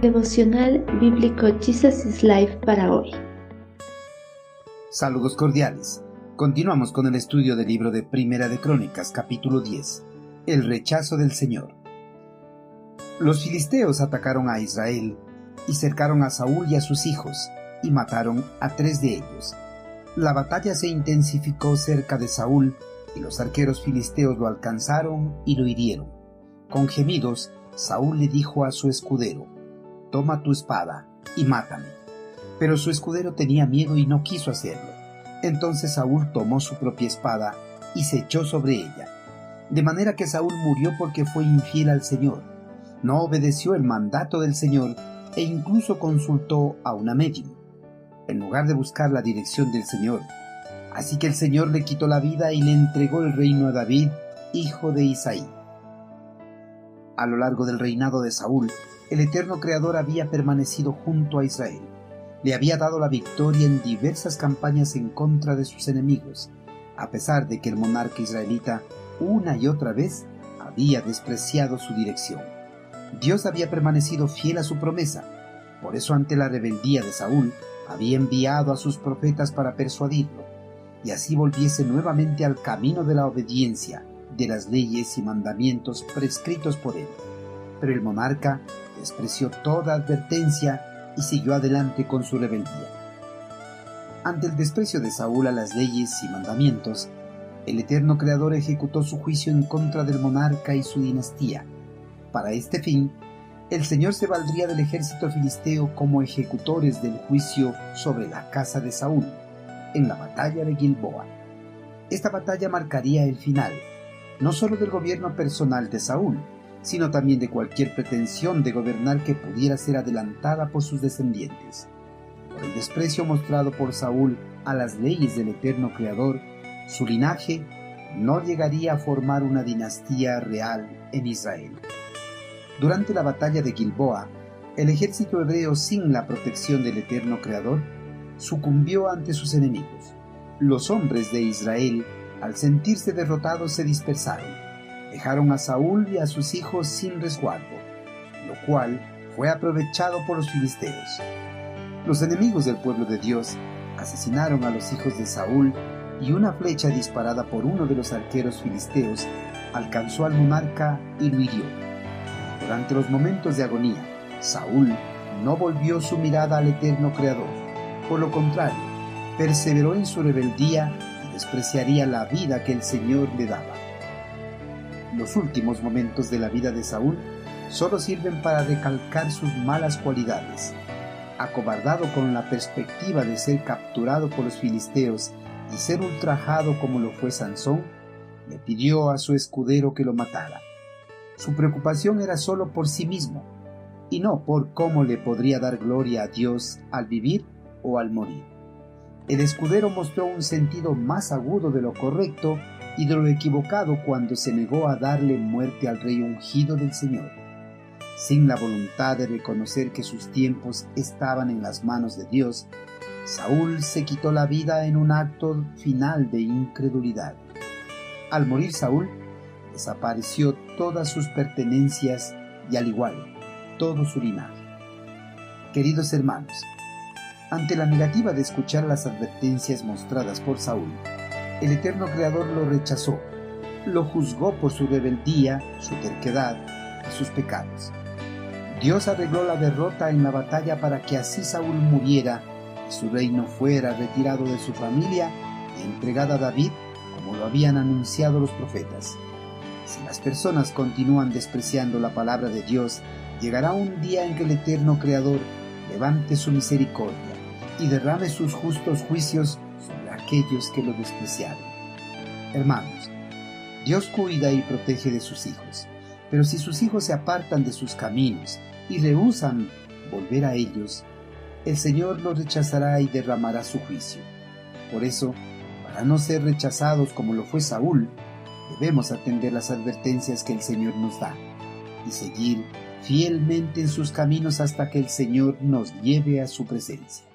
Devocional Bíblico Jesus is Life para hoy. Saludos cordiales. Continuamos con el estudio del libro de Primera de Crónicas, capítulo 10. El rechazo del Señor. Los filisteos atacaron a Israel y cercaron a Saúl y a sus hijos y mataron a tres de ellos. La batalla se intensificó cerca de Saúl y los arqueros filisteos lo alcanzaron y lo hirieron. Con gemidos, Saúl le dijo a su escudero, Toma tu espada y mátame. Pero su escudero tenía miedo y no quiso hacerlo. Entonces Saúl tomó su propia espada y se echó sobre ella. De manera que Saúl murió porque fue infiel al Señor. No obedeció el mandato del Señor e incluso consultó a una médium, en lugar de buscar la dirección del Señor. Así que el Señor le quitó la vida y le entregó el reino a David, hijo de Isaí. A lo largo del reinado de Saúl, el eterno Creador había permanecido junto a Israel. Le había dado la victoria en diversas campañas en contra de sus enemigos, a pesar de que el monarca israelita una y otra vez había despreciado su dirección. Dios había permanecido fiel a su promesa. Por eso ante la rebeldía de Saúl, había enviado a sus profetas para persuadirlo, y así volviese nuevamente al camino de la obediencia, de las leyes y mandamientos prescritos por él. Pero el monarca despreció toda advertencia y siguió adelante con su rebeldía. Ante el desprecio de Saúl a las leyes y mandamientos, el eterno Creador ejecutó su juicio en contra del monarca y su dinastía. Para este fin, el Señor se valdría del ejército filisteo como ejecutores del juicio sobre la casa de Saúl, en la batalla de Gilboa. Esta batalla marcaría el final, no solo del gobierno personal de Saúl, sino también de cualquier pretensión de gobernar que pudiera ser adelantada por sus descendientes. Por el desprecio mostrado por Saúl a las leyes del eterno Creador, su linaje no llegaría a formar una dinastía real en Israel. Durante la batalla de Gilboa, el ejército hebreo sin la protección del eterno Creador sucumbió ante sus enemigos. Los hombres de Israel al sentirse derrotados se dispersaron, dejaron a Saúl y a sus hijos sin resguardo, lo cual fue aprovechado por los filisteos. Los enemigos del pueblo de Dios asesinaron a los hijos de Saúl y una flecha disparada por uno de los arqueros filisteos alcanzó al monarca y lo hirió. Durante los momentos de agonía, Saúl no volvió su mirada al eterno Creador. Por lo contrario, perseveró en su rebeldía despreciaría la vida que el Señor le daba. Los últimos momentos de la vida de Saúl solo sirven para recalcar sus malas cualidades. Acobardado con la perspectiva de ser capturado por los filisteos y ser ultrajado como lo fue Sansón, le pidió a su escudero que lo matara. Su preocupación era solo por sí mismo, y no por cómo le podría dar gloria a Dios al vivir o al morir. El escudero mostró un sentido más agudo de lo correcto y de lo equivocado cuando se negó a darle muerte al rey ungido del Señor. Sin la voluntad de reconocer que sus tiempos estaban en las manos de Dios, Saúl se quitó la vida en un acto final de incredulidad. Al morir Saúl, desapareció todas sus pertenencias y al igual todo su linaje. Queridos hermanos, ante la negativa de escuchar las advertencias mostradas por Saúl, el eterno Creador lo rechazó, lo juzgó por su rebeldía, su terquedad y sus pecados. Dios arregló la derrota en la batalla para que así Saúl muriera y su reino fuera retirado de su familia y entregado a David como lo habían anunciado los profetas. Si las personas continúan despreciando la palabra de Dios, llegará un día en que el eterno Creador levante su misericordia y derrame sus justos juicios aquellos que lo despreciaron. Hermanos, Dios cuida y protege de sus hijos, pero si sus hijos se apartan de sus caminos y rehusan volver a ellos, el Señor los rechazará y derramará su juicio. Por eso, para no ser rechazados como lo fue Saúl, debemos atender las advertencias que el Señor nos da y seguir fielmente en sus caminos hasta que el Señor nos lleve a su presencia.